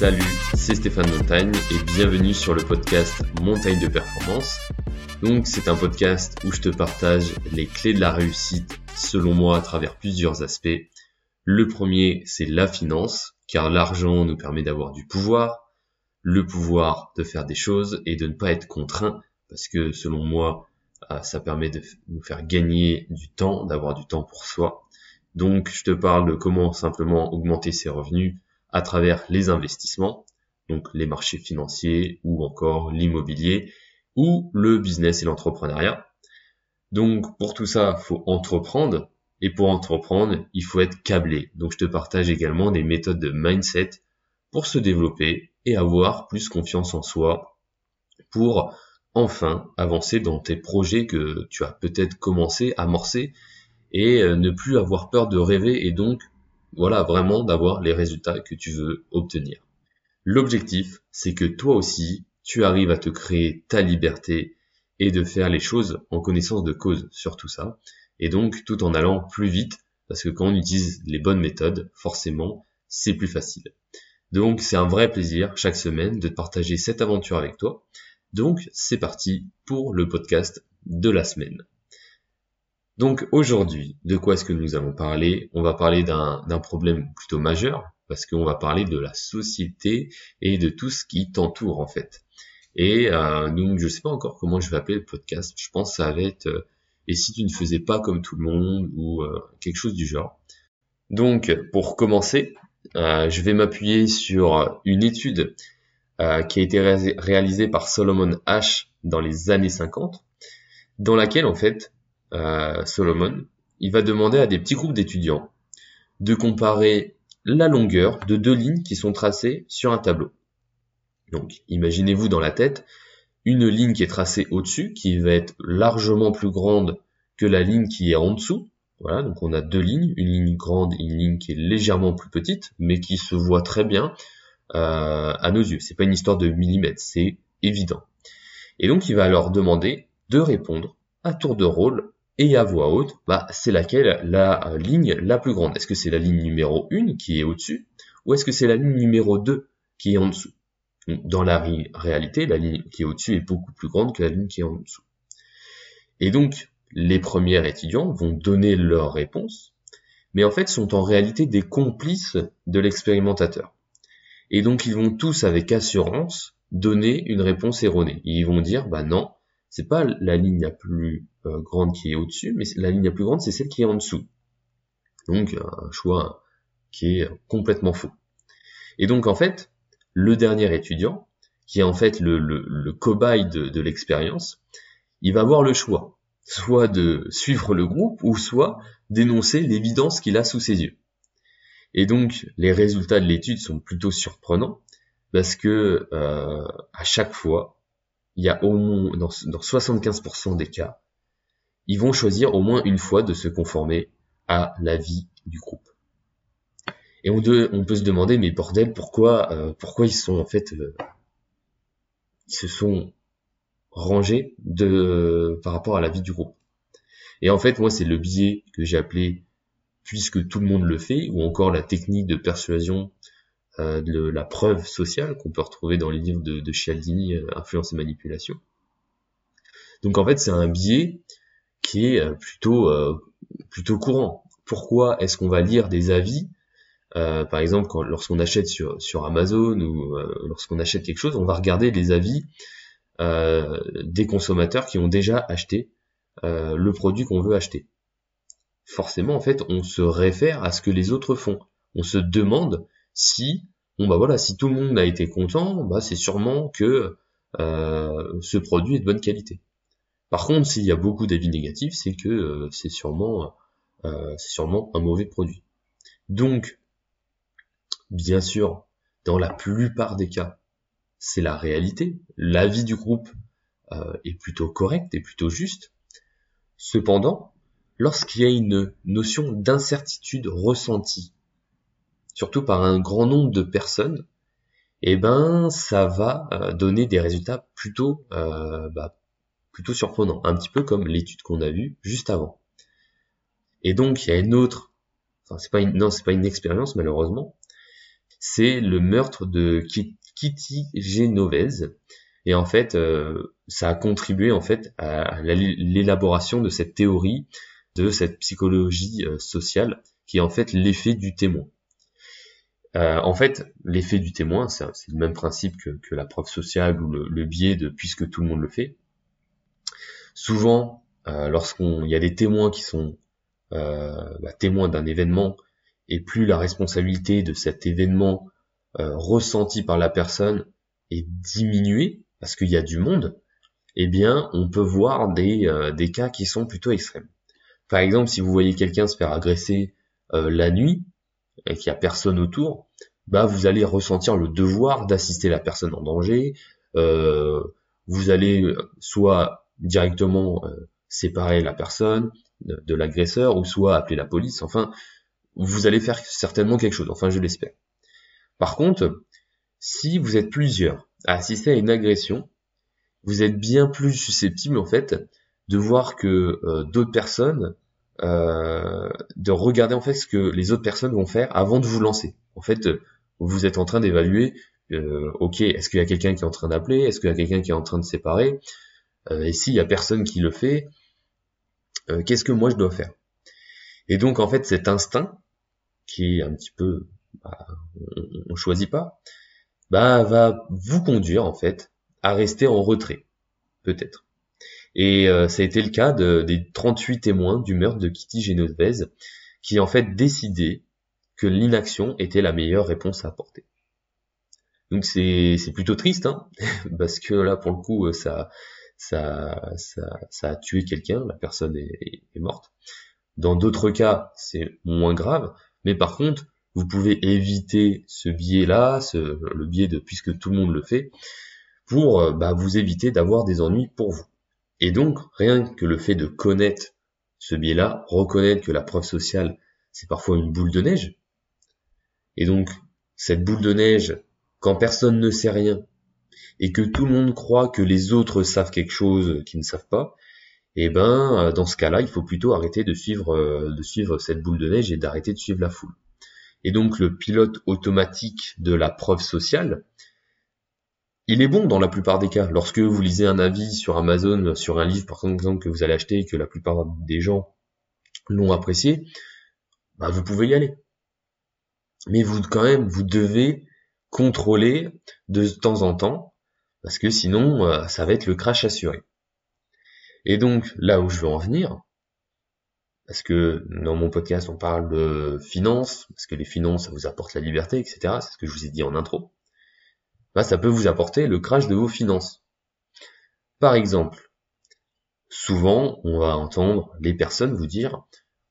Salut, c'est Stéphane Montagne et bienvenue sur le podcast Montagne de Performance. Donc c'est un podcast où je te partage les clés de la réussite selon moi à travers plusieurs aspects. Le premier c'est la finance, car l'argent nous permet d'avoir du pouvoir, le pouvoir de faire des choses et de ne pas être contraint, parce que selon moi euh, ça permet de nous faire gagner du temps, d'avoir du temps pour soi. Donc je te parle de comment simplement augmenter ses revenus à travers les investissements, donc les marchés financiers ou encore l'immobilier ou le business et l'entrepreneuriat. Donc pour tout ça, il faut entreprendre et pour entreprendre, il faut être câblé. Donc je te partage également des méthodes de mindset pour se développer et avoir plus confiance en soi pour enfin avancer dans tes projets que tu as peut-être commencé, amorcé et euh, ne plus avoir peur de rêver et donc voilà, vraiment d'avoir les résultats que tu veux obtenir. L'objectif, c'est que toi aussi, tu arrives à te créer ta liberté et de faire les choses en connaissance de cause sur tout ça. Et donc, tout en allant plus vite, parce que quand on utilise les bonnes méthodes, forcément, c'est plus facile. Donc, c'est un vrai plaisir chaque semaine de partager cette aventure avec toi. Donc, c'est parti pour le podcast de la semaine. Donc aujourd'hui, de quoi est-ce que nous allons parler? On va parler d'un problème plutôt majeur, parce qu'on va parler de la société et de tout ce qui t'entoure en fait. Et euh, donc je ne sais pas encore comment je vais appeler le podcast, je pense que ça va être euh, et si tu ne faisais pas comme tout le monde ou euh, quelque chose du genre. Donc pour commencer, je vais m'appuyer sur une étude qui a été réalisée par Solomon H dans les années 50, dans laquelle en fait euh, Solomon, il va demander à des petits groupes d'étudiants de comparer la longueur de deux lignes qui sont tracées sur un tableau. Donc, imaginez-vous dans la tête une ligne qui est tracée au-dessus, qui va être largement plus grande que la ligne qui est en dessous. Voilà, donc on a deux lignes, une ligne grande et une ligne qui est légèrement plus petite, mais qui se voit très bien euh, à nos yeux. C'est pas une histoire de millimètres, c'est évident. Et donc il va leur demander de répondre à tour de rôle et à voix haute, bah, c'est laquelle la euh, ligne la plus grande? Est-ce que c'est la ligne numéro 1 qui est au-dessus ou est-ce que c'est la ligne numéro 2 qui est en dessous? Dans la réalité, la ligne qui est au-dessus est beaucoup plus grande que la ligne qui est en dessous. Et donc, les premiers étudiants vont donner leur réponse, mais en fait sont en réalité des complices de l'expérimentateur. Et donc ils vont tous avec assurance donner une réponse erronée. Ils vont dire, bah non, c'est pas la ligne la plus euh, grande qui est au-dessus, mais la ligne la plus grande, c'est celle qui est en dessous. Donc un choix qui est complètement faux. Et donc en fait, le dernier étudiant, qui est en fait le, le, cobaye de, de l'expérience, il va avoir le choix, soit de suivre le groupe, ou soit d'énoncer l'évidence qu'il a sous ses yeux. Et donc les résultats de l'étude sont plutôt surprenants, parce que euh, à chaque fois, il y a au moins, dans, 75% des cas, ils vont choisir au moins une fois de se conformer à l'avis du groupe. Et on, on, peut se demander, mais bordel, pourquoi, euh, pourquoi ils sont en fait, euh, ils se sont rangés de, par rapport à l'avis du groupe. Et en fait, moi, c'est le biais que j'ai appelé, puisque tout le monde le fait, ou encore la technique de persuasion euh, de la preuve sociale qu'on peut retrouver dans les livres de, de Cialdini, euh, Influence et Manipulation. Donc en fait, c'est un biais qui est euh, plutôt plutôt courant. Pourquoi est-ce qu'on va lire des avis Par exemple, lorsqu'on achète sur, sur Amazon ou lorsqu'on achète quelque chose, on va regarder les avis des consommateurs qui ont déjà acheté le produit qu'on veut acheter. Forcément, en fait, on se réfère à ce que les autres font. On se demande si bon bah voilà, si tout le monde a été content, bah c'est sûrement que euh, ce produit est de bonne qualité. Par contre, s'il y a beaucoup d'avis négatifs, c'est que euh, c'est sûrement euh, sûrement un mauvais produit. Donc, bien sûr, dans la plupart des cas, c'est la réalité. L'avis du groupe est plutôt correct et plutôt juste. Cependant, lorsqu'il y a une notion d'incertitude ressentie surtout par un grand nombre de personnes, eh ben ça va euh, donner des résultats plutôt euh, bah, plutôt surprenants, un petit peu comme l'étude qu'on a vue juste avant. Et donc il y a une autre, enfin c'est pas une, non c'est pas une expérience malheureusement, c'est le meurtre de Kitty Genovese. Et en fait, euh, ça a contribué en fait à l'élaboration de cette théorie de cette psychologie sociale qui est en fait l'effet du témoin. Euh, en fait, l'effet du témoin, c'est le même principe que, la preuve sociale ou le, biais de puisque tout le monde le fait. Souvent, euh, lorsqu'on y a des témoins qui sont bah, témoins d'un événement, et plus la responsabilité de cet événement ressenti par la personne est diminuée, parce qu'il y a du monde, eh bien, on peut voir des, des cas qui sont plutôt extrêmes. Par exemple, si vous voyez quelqu'un se faire agresser euh, la nuit et qu'il n'y a personne autour, bah vous allez ressentir le devoir d'assister la personne en danger. Euh, vous allez euh, soit directement séparer la personne de, l'agresseur ou soit appeler la police. Enfin, vous allez faire certainement quelque chose. Enfin, je l'espère. Par contre, si vous êtes plusieurs à assister à une agression, vous êtes bien plus susceptible en fait de voir que d'autres personnes euh, de regarder en fait ce que les autres personnes vont faire avant de vous lancer. En fait, vous êtes en train d'évaluer, euh, ok, est-ce qu'il y a quelqu'un qui est en train d'appeler, est-ce qu'il y a quelqu'un qui est en train de séparer, euh, et s'il y a personne qui le fait, qu'est-ce que moi je dois faire? Et donc en fait, cet instinct qui est un petit peu, bah, on, on choisit pas, bah va vous conduire en fait à rester en retrait, peut-être. Et euh, ça a été le cas de, des 38 témoins du meurtre de Kitty Genovese, qui en fait décidé que l'inaction était la meilleure réponse à apporter. Donc c'est plutôt triste, hein, parce que là pour le coup euh, ça ça ça, ça a tué quelqu'un, la personne est, morte. Dans d'autres cas c'est moins grave, mais par contre vous pouvez éviter ce biais-là, le biais de puisque tout le monde le fait, pour euh, bah, vous éviter d'avoir des ennuis pour vous. Et donc, rien que le fait de connaître ce biais-là, reconnaître que la preuve sociale, c'est parfois une boule de neige, et donc, cette boule de neige, quand personne ne sait rien, et que tout le monde croit que les autres savent quelque chose qu'ils ne savent pas, eh ben, dans ce cas-là, il faut plutôt arrêter de suivre, euh, de suivre cette boule de neige et d'arrêter de suivre la foule. Et donc, le pilote automatique de la preuve sociale, il est bon dans la plupart des cas. Lorsque vous lisez un avis sur Amazon, sur un livre par exemple que vous allez acheter et que la plupart des gens l'ont apprécié, bah, vous pouvez y aller. Mais vous quand même, vous devez contrôler de temps en temps, parce que sinon, euh, ça va être le crash assuré. Et donc, là où je veux en venir, parce que dans mon podcast, on parle de finances, parce que les finances, ça vous apporte la liberté, etc. C'est ce que je vous ai dit en intro bah, ça peut vous apporter le crash de vos finances. Par exemple, souvent, on va entendre les personnes vous dire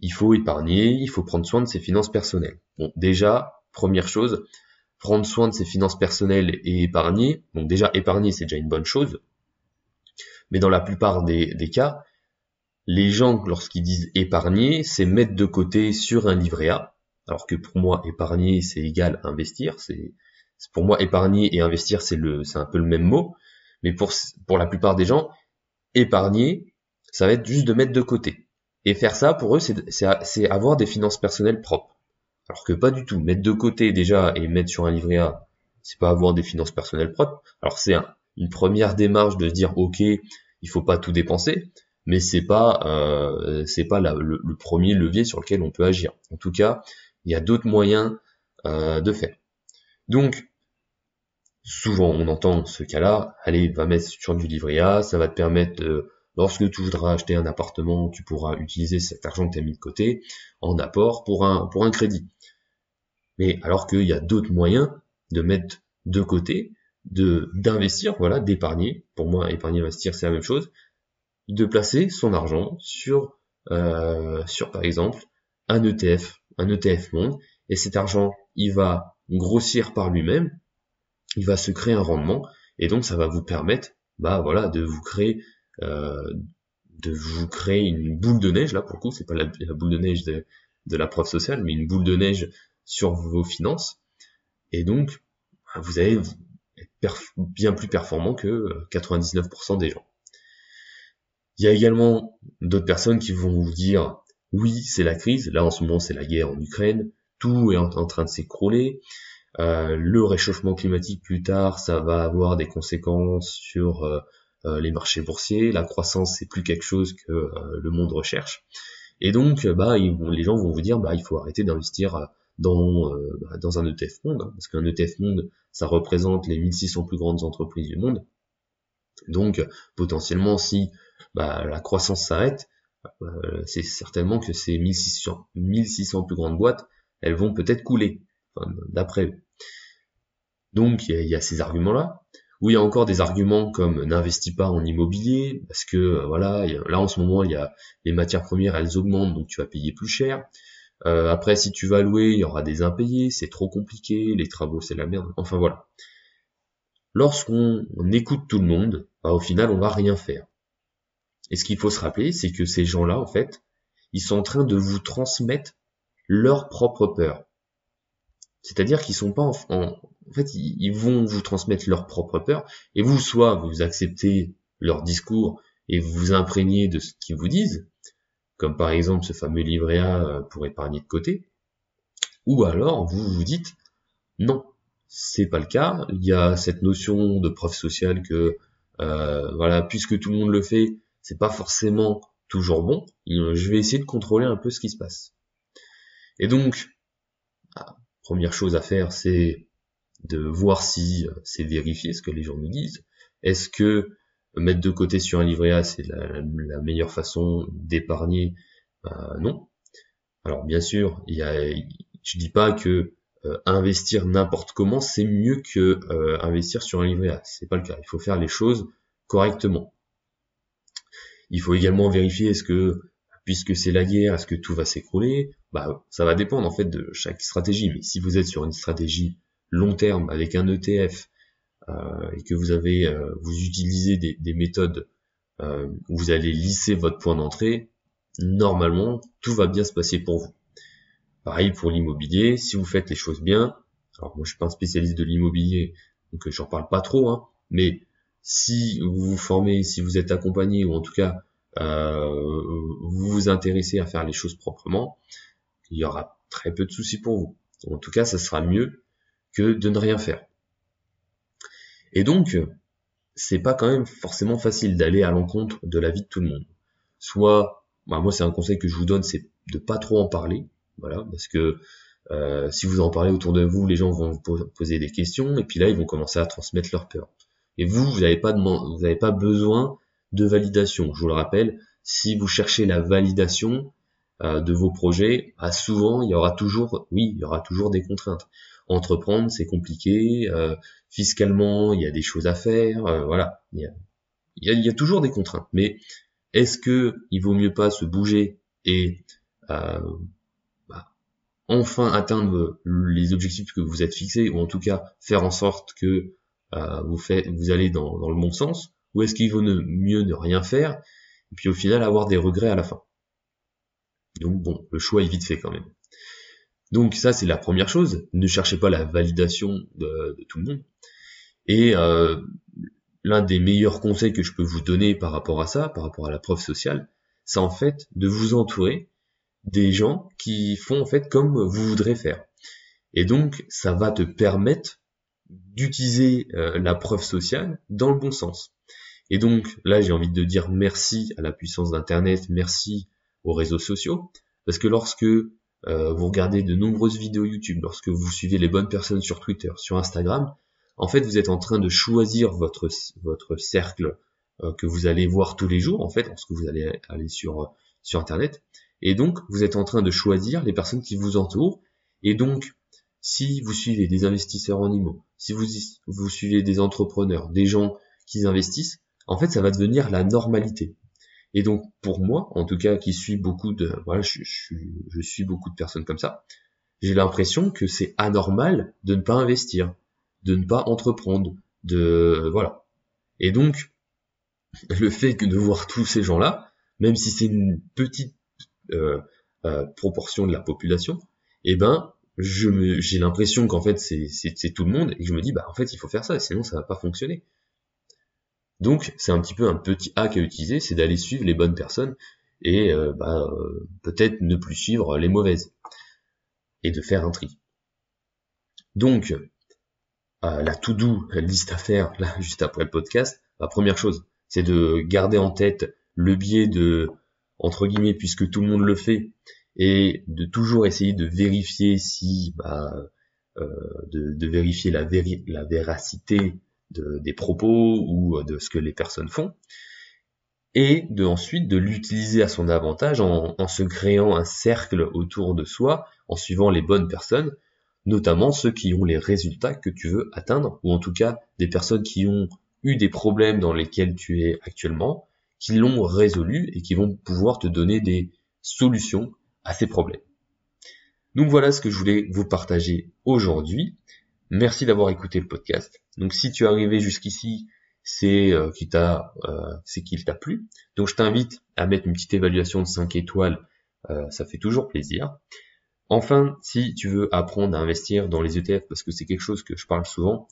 il faut épargner, il faut prendre soin de ses finances personnelles. Bon, déjà, première chose, prendre soin de ses finances personnelles et épargner. Donc déjà, épargner, c'est déjà une bonne chose. Mais dans la plupart des, des cas, les gens, lorsqu'ils disent épargner, c'est mettre de côté sur un livret A. Alors que pour moi, épargner, c'est égal à investir. C'est pour moi, épargner et investir, c'est le, un peu le même mot. Mais pour, la plupart des gens, épargner, ça va être juste de mettre de côté. Et faire ça, pour eux, c'est avoir des finances personnelles propres. Alors que pas du tout. Mettre de côté déjà et mettre sur un livret A, c'est pas avoir des finances personnelles propres. Alors c'est une première démarche de dire ok, il faut pas tout dépenser, mais c'est pas euh, pas le, premier levier sur lequel on peut agir. En tout cas, il y a d'autres moyens euh, de faire. Donc, souvent on entend ce cas-là, allez, va mettre sur du livret A, ça va te permettre, lorsque tu voudras acheter un appartement, tu pourras utiliser cet argent que tu as mis de côté en apport pour un, pour un crédit. Mais alors qu'il y a d'autres moyens de mettre de côté, de d'investir, voilà, d'épargner. Pour moi, épargner, investir, c'est la même chose. De placer son argent sur, euh, sur par exemple, un ETF, un ETF monde, et cet argent, il va grossir par lui-même, il va se créer un rendement et donc ça va vous permettre bah voilà de vous créer euh, de vous créer une boule de neige là pour le coup c'est pas la, boule de neige de, la preuve sociale mais une boule de neige sur vos finances. Et donc bah, vous allez être bien plus performant que 99% euh, des gens. Il y a également d'autres personnes qui vont vous dire oui c'est la crise. Là en ce moment c'est la guerre en Ukraine tout est en, train de s'écrouler. le réchauffement climatique plus tard, ça va avoir des conséquences sur les marchés boursiers. La croissance, c'est plus quelque chose que le monde recherche. Et donc, bah, les gens vont vous dire, bah, il faut arrêter d'investir dans, bah, dans un ETF monde, hein, parce qu'un ETF monde, ça représente les 1600 plus grandes entreprises du monde. Donc, potentiellement, si bah, la croissance s'arrête, euh, c'est certainement que ces 1600, 1600 plus grandes boîtes, elles vont peut-être couler, d'après eux. Donc il y, a, ces arguments-là. Ou il y a encore des arguments comme n'investis pas en immobilier, parce que euh, voilà, là en ce moment il y a les matières premières, elles augmentent, donc tu vas payer plus cher. Euh, après, si tu vas louer, il y aura des impayés, c'est trop compliqué, les travaux c'est la merde. Enfin voilà. Lorsqu'on écoute tout le monde, bah, au final on va rien faire. Et ce qu'il faut se rappeler, c'est que ces gens-là, en fait, ils sont en train de vous transmettre leur propre peur. C'est-à-dire qu'ils sont pas en, en, fait, ils vont vous transmettre leur propre peur, et vous, soit vous acceptez leur discours et vous vous imprégnez de ce qu'ils vous disent, comme par exemple ce fameux livret A euh, pour épargner de côté, ou alors vous vous dites non, c'est pas le cas. Il y a cette notion de preuve sociale que euh, voilà, puisque tout le monde le fait, c'est pas forcément toujours bon. Je vais essayer de contrôler un peu ce qui se passe. Et donc, première chose à faire, c'est de voir si c'est vérifié ce que les gens nous disent. Est-ce que mettre de côté sur un livret A, c'est la, meilleure façon d'épargner? Euh, Non. Alors bien sûr, il y a, je dis pas que euh, investir n'importe comment, c'est mieux que euh, investir sur un livret A. C'est pas le cas. Il faut faire les choses correctement. Il faut également vérifier est-ce que, puisque c'est la guerre, est-ce que tout va s'écrouler? Bah, ça va dépendre en fait de chaque stratégie. Mais si vous êtes sur une stratégie long terme avec un ETF euh, et que vous avez, euh, vous utilisez des, méthodes euh, où vous allez lisser votre point d'entrée, normalement tout va bien se passer pour vous. Pareil pour l'immobilier, si vous faites les choses bien. Alors moi je suis pas un spécialiste de l'immobilier, donc j'en parle pas trop, hein, mais si vous vous formez, si vous êtes accompagné, ou en tout cas euh, vous vous intéressez à faire les choses proprement, il y aura très peu de soucis pour vous. En tout cas, ça sera mieux que de ne rien faire. Et donc, c'est pas quand même forcément facile d'aller à l'encontre de la vie de tout le monde. Soit, bah, moi c'est un conseil que je vous donne, c'est de pas trop en parler, voilà, parce que euh, si vous en parlez autour de vous, les gens vont vous poser des questions, et puis là ils vont commencer à transmettre leur peur. Et vous, vous n'avez pas besoin de validation. Je vous le rappelle, si vous cherchez la validation euh, de vos projets, bah, souvent il y aura toujours, oui, il y aura toujours des contraintes. Entreprendre, c'est compliqué. Euh, fiscalement, il y a des choses à faire. Euh, voilà, il y, a, il, y a, toujours des contraintes. Mais est-ce que il vaut mieux pas se bouger et bah, enfin atteindre les objectifs que vous êtes fixés, ou en tout cas faire en sorte que euh, vous, faites, vous allez dans, le bon sens, ou est-ce qu'il vaut mieux ne rien faire, et puis au final avoir des regrets à la fin Donc bon, le choix est vite fait quand même. Donc ça c'est la première chose, ne cherchez pas la validation de, tout le monde. Et euh, l'un des meilleurs conseils que je peux vous donner par rapport à ça, par rapport à la preuve sociale, c'est en fait de vous entourer des gens qui font en fait comme vous voudrez faire. Et donc ça va te permettre d'utiliser euh, la preuve sociale dans le bon sens. Et donc là, j'ai envie de dire merci à la puissance d'Internet, merci aux réseaux sociaux, parce que lorsque euh, vous regardez de nombreuses vidéos YouTube, lorsque vous suivez les bonnes personnes sur Twitter, sur Instagram, en fait, vous êtes en train de choisir votre votre cercle euh, que vous allez voir tous les jours, en fait, lorsque vous allez aller sur sur Internet, et donc vous êtes en train de choisir les personnes qui vous entourent, et donc si vous suivez des investisseurs en IMO, si vous, vous suivez des entrepreneurs, des gens qui investissent, en fait, ça va devenir la normalité. Et donc, pour moi, en tout cas, qui suis beaucoup de, voilà, je, je suis beaucoup de personnes comme ça, j'ai l'impression que c'est anormal de ne pas investir, de ne pas entreprendre, de, voilà. Et donc, le fait que de voir tous ces gens-là, même si c'est une petite euh, euh, proportion de la population, eh ben, j'ai l'impression qu'en fait c'est, tout le monde et je me dis bah en fait il faut faire ça sinon ça va pas fonctionner. Donc c'est un petit peu un petit hack à utiliser, c'est d'aller suivre les bonnes personnes et euh, bah, euh, peut-être ne plus suivre les mauvaises et de faire un tri. Donc, euh, la to-do, la liste à faire, là, juste après le podcast, la première chose, c'est de garder en tête le biais de, entre guillemets, puisque tout le monde le fait, et de toujours essayer de vérifier si, bah, euh, de, vérifier la, la véracité des propos ou de ce que les personnes font, et de ensuite de l'utiliser à son avantage en, en, se créant un cercle autour de soi, en suivant les bonnes personnes, notamment ceux qui ont les résultats que tu veux atteindre, ou en tout cas des personnes qui ont eu des problèmes dans lesquels tu es actuellement, qui l'ont résolu et qui vont pouvoir te donner des solutions à ces problèmes. Donc voilà ce que je voulais vous partager aujourd'hui. Merci d'avoir écouté le podcast. Donc si tu es arrivé jusqu'ici, c'est euh, qu'il t'a euh, c'est plu. Donc je t'invite à mettre une petite évaluation de 5 étoiles, euh, ça fait toujours plaisir. Enfin, si tu veux apprendre à investir dans les ETF, parce que c'est quelque chose que je parle souvent,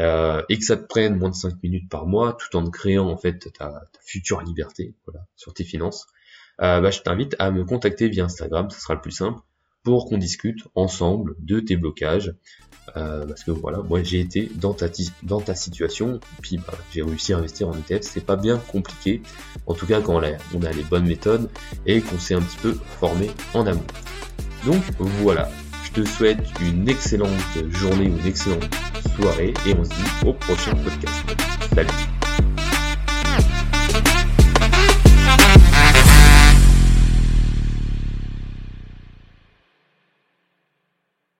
euh, et que ça te prenne moins de 5 minutes par mois, tout en créant en fait ta, future liberté voilà, sur tes finances, bah, je t'invite à me contacter via Instagram, ce sera le plus simple, pour qu'on discute ensemble de tes blocages. Euh, parce que voilà, moi j'ai été dans ta, dans ta situation, puis bah, j'ai réussi à investir en ETF, c'est pas bien compliqué, en tout cas quand on a, les bonnes méthodes et qu'on s'est un petit peu formé en amont. Donc voilà, je te souhaite une excellente journée ou une excellente soirée et on se dit au prochain podcast. Salut